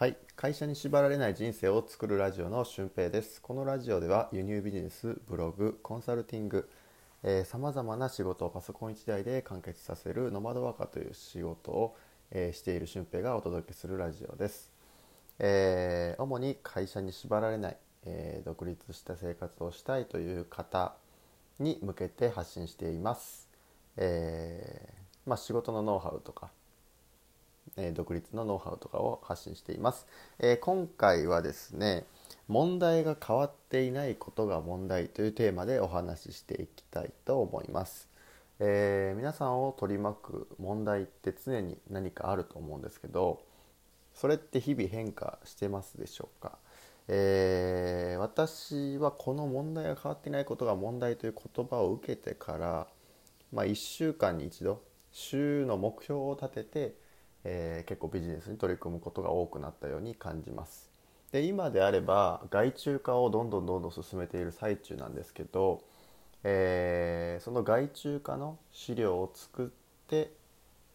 はい。会社に縛られない人生を作るラジオの俊平です。このラジオでは輸入ビジネスブログコンサルティングさまざまな仕事をパソコン1台で完結させるノマドワーカーという仕事を、えー、している俊平がお届けするラジオです、えー、主に会社に縛られない、えー、独立した生活をしたいという方に向けて発信しています、えまあ、仕事のノウハウとかえ独立のノウハウとかを発信しています、え今回はですね問題が変わっていないことが問題というテーマでお話ししていきたいと思います、えー、皆さんを取り巻く問題って常に何かあると思うんですけどそれって日々変化してますでしょうか、えー、私はこの問題が変わっていないことが問題という言葉を受けてから、まあ、1週間に一度週の目標を立ててえー、結構ビジネスに取り組むことが多くなったように感じます。で今であれば外注化をどんどんどんどん進めている最中なんですけど、えー、その外注化の資料を作って、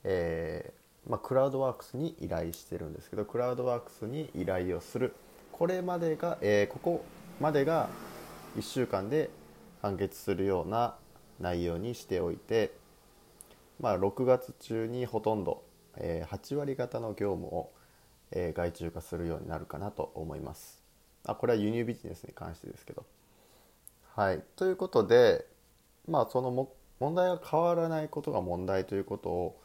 えー、まあ、クラウドワークスに依頼してるんですけどクラウドワークスに依頼をするこれまでが、えここまでが1週間で完結するような内容にしておいて、まあ、6月中にほとんどえ8割方の業務を、え外注化するようになるかなと思います。あこれは輸入ビジネスに関してですけど。はい、ということで、まあ、そのも問題が変わらないことが問題ということを、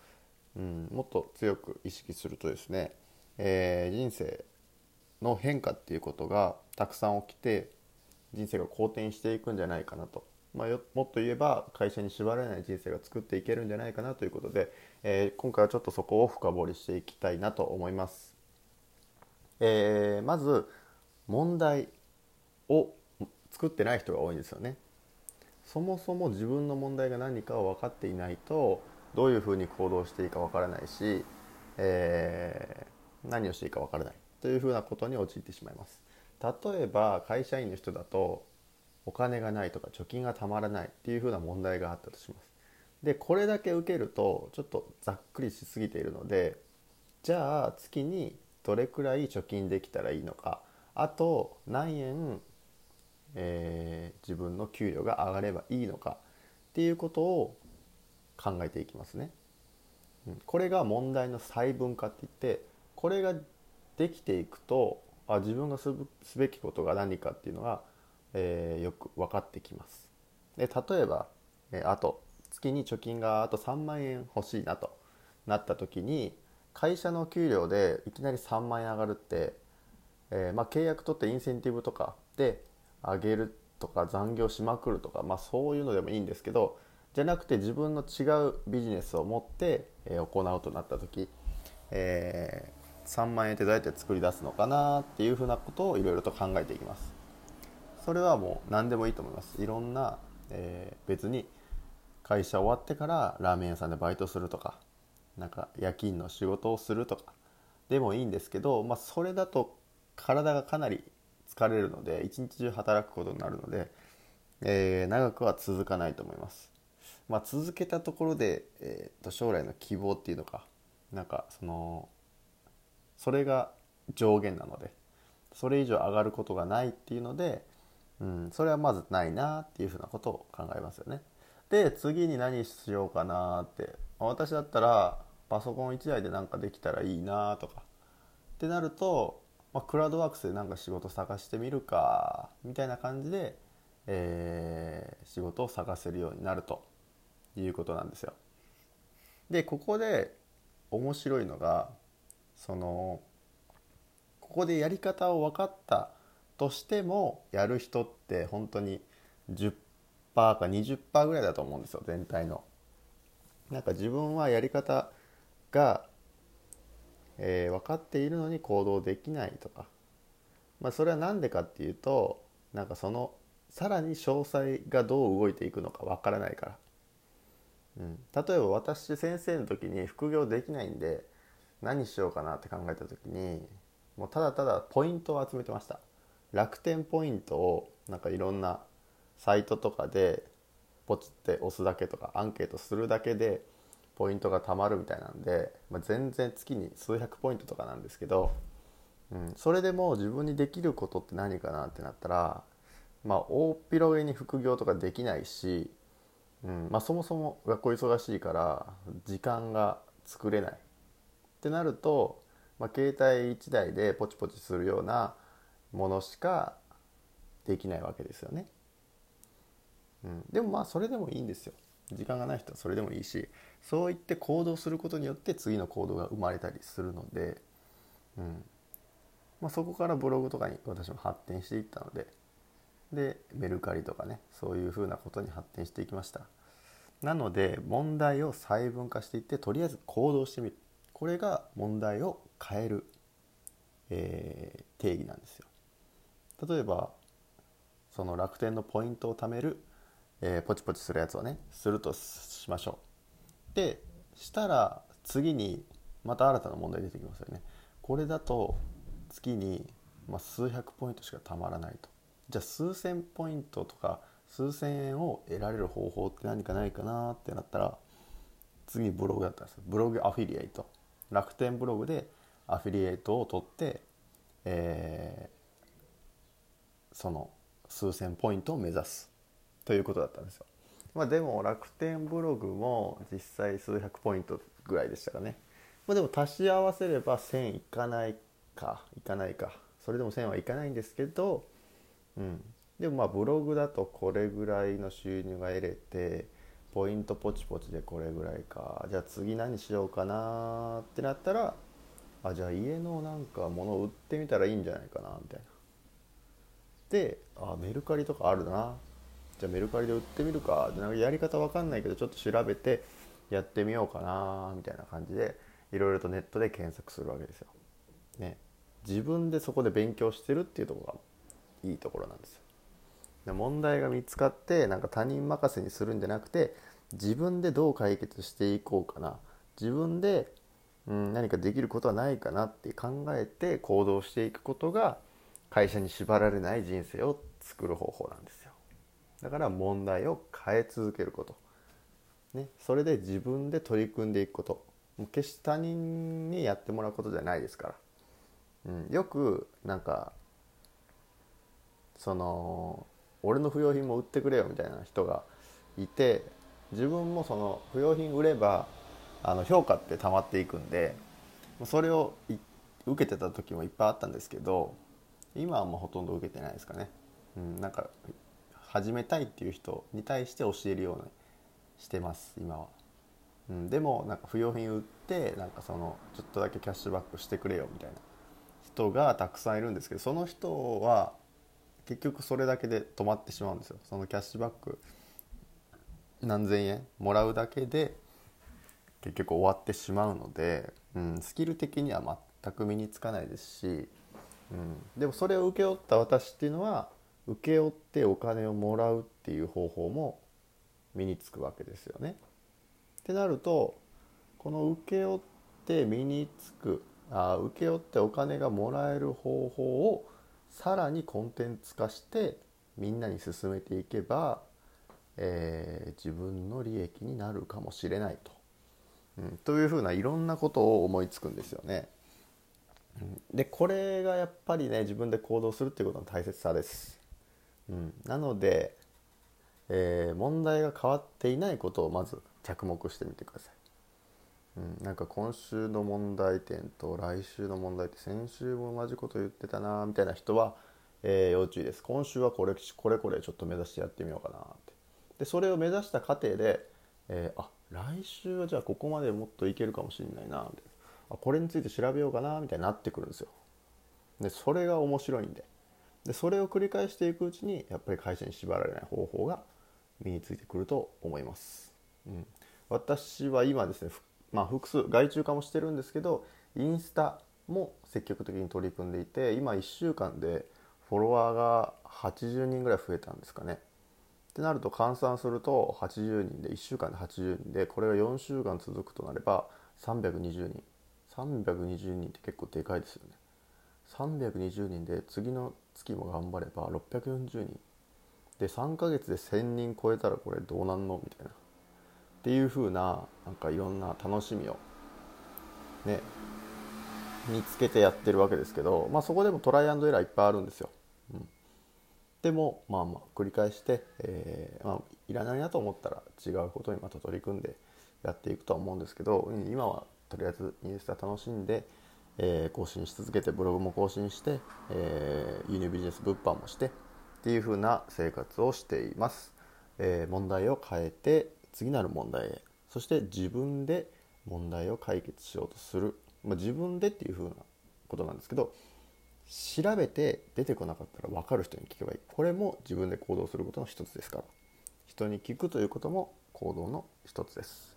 うん、もっと強く意識するとですね、えー、人生の変化っていうことがたくさん起きて人生が好転していくんじゃないかなとまあ、もっと言えば会社に縛られない人生が作っていけるんじゃないかなということで、えー、今回はちょっとそこを深掘りしていきたいなと思います。えー、まず問題を作ってない人が多いんですよね。そもそも自分の問題が何かを分かっていないとどういうふうに行動していいか分からないし、えー、何をしていいか分からないというふうなことに陥ってしまいます。例えば会社員の人だとお金がないとか貯金がたまらないっていうふうな問題があったとします。でこれだけ受けるとちょっとざっくりしすぎているのでじゃあ月にどれくらい貯金できたらいいのかあと何円、えー、自分の給料が上がればいいのかっていうことを考えていきますね。これが問題の細分化って言ってこれができていくとあ自分がすべきことが何かっていうのがえー、よく分かってきます。で例えば、え、あと月に貯金があと3万円欲しいなとなった時に会社の給料でいきなり3万円上がるって、えー、まあ、契約取ってインセンティブとかで上げるとか残業しまくるとか、まあ、そういうのでもいいんですけどじゃなくて自分の違うビジネスを持って、え行うとなった時、え3万円ってどうやって作り出すのかなっていうふうなことをいろいろと考えていきます。それはもう何でもいいと思いますいろんな、え、別に会社終わってからラーメン屋さんでバイトするとかなんか夜勤の仕事をするとかでもいいんですけど、まあ、それだと体がかなり疲れるので一日中働くことになるので、えー、長くは続かないと思います、まあ、続けたところで、えー、と将来の希望っていうのかなんかそのそれが上限なのでそれ以上上がることがないっていうのでうん、それはまずないなっていうふうなことを考えますよね。で次に何しようかなって。私だったらパソコン1台で何かできたらいいなとか。ってなると、まあ、クラウドワークスで何か仕事探してみるかみたいな感じで、えー、仕事を探せるようになると。いうことなんですよ。でここで面白いのがそのここでやり方を分かったとしてもやる人って本当に10か20%ぐらいだと思うんですよ全体の。なんか自分はやり方が、えー、分かっているのに行動できないとか、まあ、それは何でかっていうとなんかそのさらに詳細がどう動いていくのか分からないから。うん、例えば私先生の時に副業できないんで何しようかなって考えた時にもうただただポイントを集めてました楽天ポイントをなんかいろんなサイトとかでポチって押すだけとかアンケートするだけでポイントが貯まるみたいなんで、まあ、全然月に数百ポイントとかなんですけどうん、それでも自分にできることって何かなってなったらまあ大広げに副業とかできないし、うんまあ、そもそも学校忙しいから時間が作れないってなると、まあ、携帯1台でポチポチするようなものしかできないわけですよね。うん、でもまあそれでもいいんですよ。時間がない人はそれでもいいしそう言って行動することによって次の行動が生まれたりするので、うん。まあ、そこからブログとかに私も発展していったのででメルカリとかねそういうふうなことに発展していきました。なので問題を細分化していってとりあえず行動してみる。これが問題を変える、えー、定義なんですよ。例えばその楽天のポイントを貯める、えー、ポチポチするやつをねするとしましょう。でしたら次にまた新たな問題出てきますよね。これだと月に、ま、数百ポイントしかたまらないと。じゃあ数千ポイントとか数千円を得られる方法って何かないかなってなったら次ブログだったんですブログアフィリエイト。楽天ブログでアフィリエイトを取って、えー、その数千ポイントを目指す。ということだったんですよ。まあ、でも楽天ブログも実際数百ポイントぐらいでしたかね。まあ、でも足し合わせれば1000いかないかいかないかそれでも1000はいかないんですけど、うん、でもまあブログだとこれぐらいの収入が得れてポイントポチポチでこれぐらいかじゃあ次何しようかなってなったらあじゃあ家のなんか物を売ってみたらいいんじゃないかなみたいな。であメルカリとかあるなじゃあメルカリで売ってみるかなんかやり方わかんないけどちょっと調べてやってみようかなみたいな感じでいろいろとネットで検索するわけですよ。ね、自分でそこで勉強してるっていうところがいいところなんですよ。で問題が見つかってなんか他人任せにするんじゃなくて自分でどう解決していこうかな自分で、うん、何かできることはないかなって考えて行動していくことが会社に縛られない人生を作る方法なんですだから問題を変え続けること、ね、それで自分で取り組んでいくこと。もう決して他人にやってもらうことじゃないですから、うん、よくなんかその俺の不要品も売ってくれよみたいな人がいて自分もその不要品売ればあの評価って溜まっていくんでそれを受けてた時もいっぱいあったんですけど今はもうほとんど受けてないですかね、うん、なんか始めたいっていう人に対して教えるようにしてます。今は、うん、でもなんか不用品売ってなんかそのちょっとだけキャッシュバックしてくれよみたいな。人がたくさんいるんですけどその人は結局それだけで止まってしまうんですよそのキャッシュバック何千円もらうだけで結局終わってしまうので、うん、スキル的には全く身につかないですしうん、でもそれを請け負った私っていうのは請け負ってお金をもらうっていう方法も身につくわけですよね。ってなるとこの請け負って身につくあ請け負ってお金がもらえる方法をさらにコンテンツ化してみんなに進めていけば、えー、自分の利益になるかもしれないと、うん、というふうないろんなことを思いつくんですよね。でこれがやっぱりね自分で行動するっていうことの大切さです、うん、なので、えー、問題が変わっていないことをまず着目してみてください、うん、なんか今週の問題点と来週の問題って先週も同じこと言ってたなみたいな人は、えー、要注意です。今週はこれこれこれちょっと目指してやってみようかなって。でそれを目指した過程で、えー、あ来週はじゃあここまでもっといけるかもしれないなみたいな。あこれについて調べようかなみたいになってくるんですよ。でそれが面白いんで。でそれを繰り返していくうちにやっぱり会社に縛られない方法が身についてくると思います、うん、私は今ですねまあ、複数外注化もしてるんですけどインスタも積極的に取り組んでいて今1週間でフォロワーが80人ぐらい増えたんですかね。ってなると換算すると80人で1週間で80人でこれが4週間続くとなれば320人。320人って結構でかいですよね。320人で次の月も頑張れば640人で3ヶ月で1000人超えたらこれどうなんの？みたいな。っていう風ななんかいろんな楽しみをね見つけてやってるわけですけど、まあ、そこでもトライアンドエラーいっぱいあるんですよ。うん、でもまあまあ繰り返して、えー、まあ、いらないなと思ったら違うことにまた取り組んでやっていくとは思うんですけど今はとりあえずインスタ楽しんで、えー、更新し続けてブログも更新して、えー、輸入ビジネス物販もしてっていう風な生活をしています、え問題を変えて次なる問題へ。そして自分で問題を解決しようとする、まあ、自分でっていう風なことなんですけど調べて出てこなかったら分かる人に聞けばいい。これも自分で行動することの一つですから。人に聞くということも行動の一つです。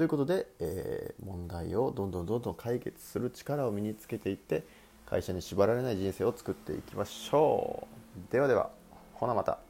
ということで、えー、問題をどんどんどんどん解決する力を身につけていって会社に縛られない人生を作っていきましょう。ではではほなまた。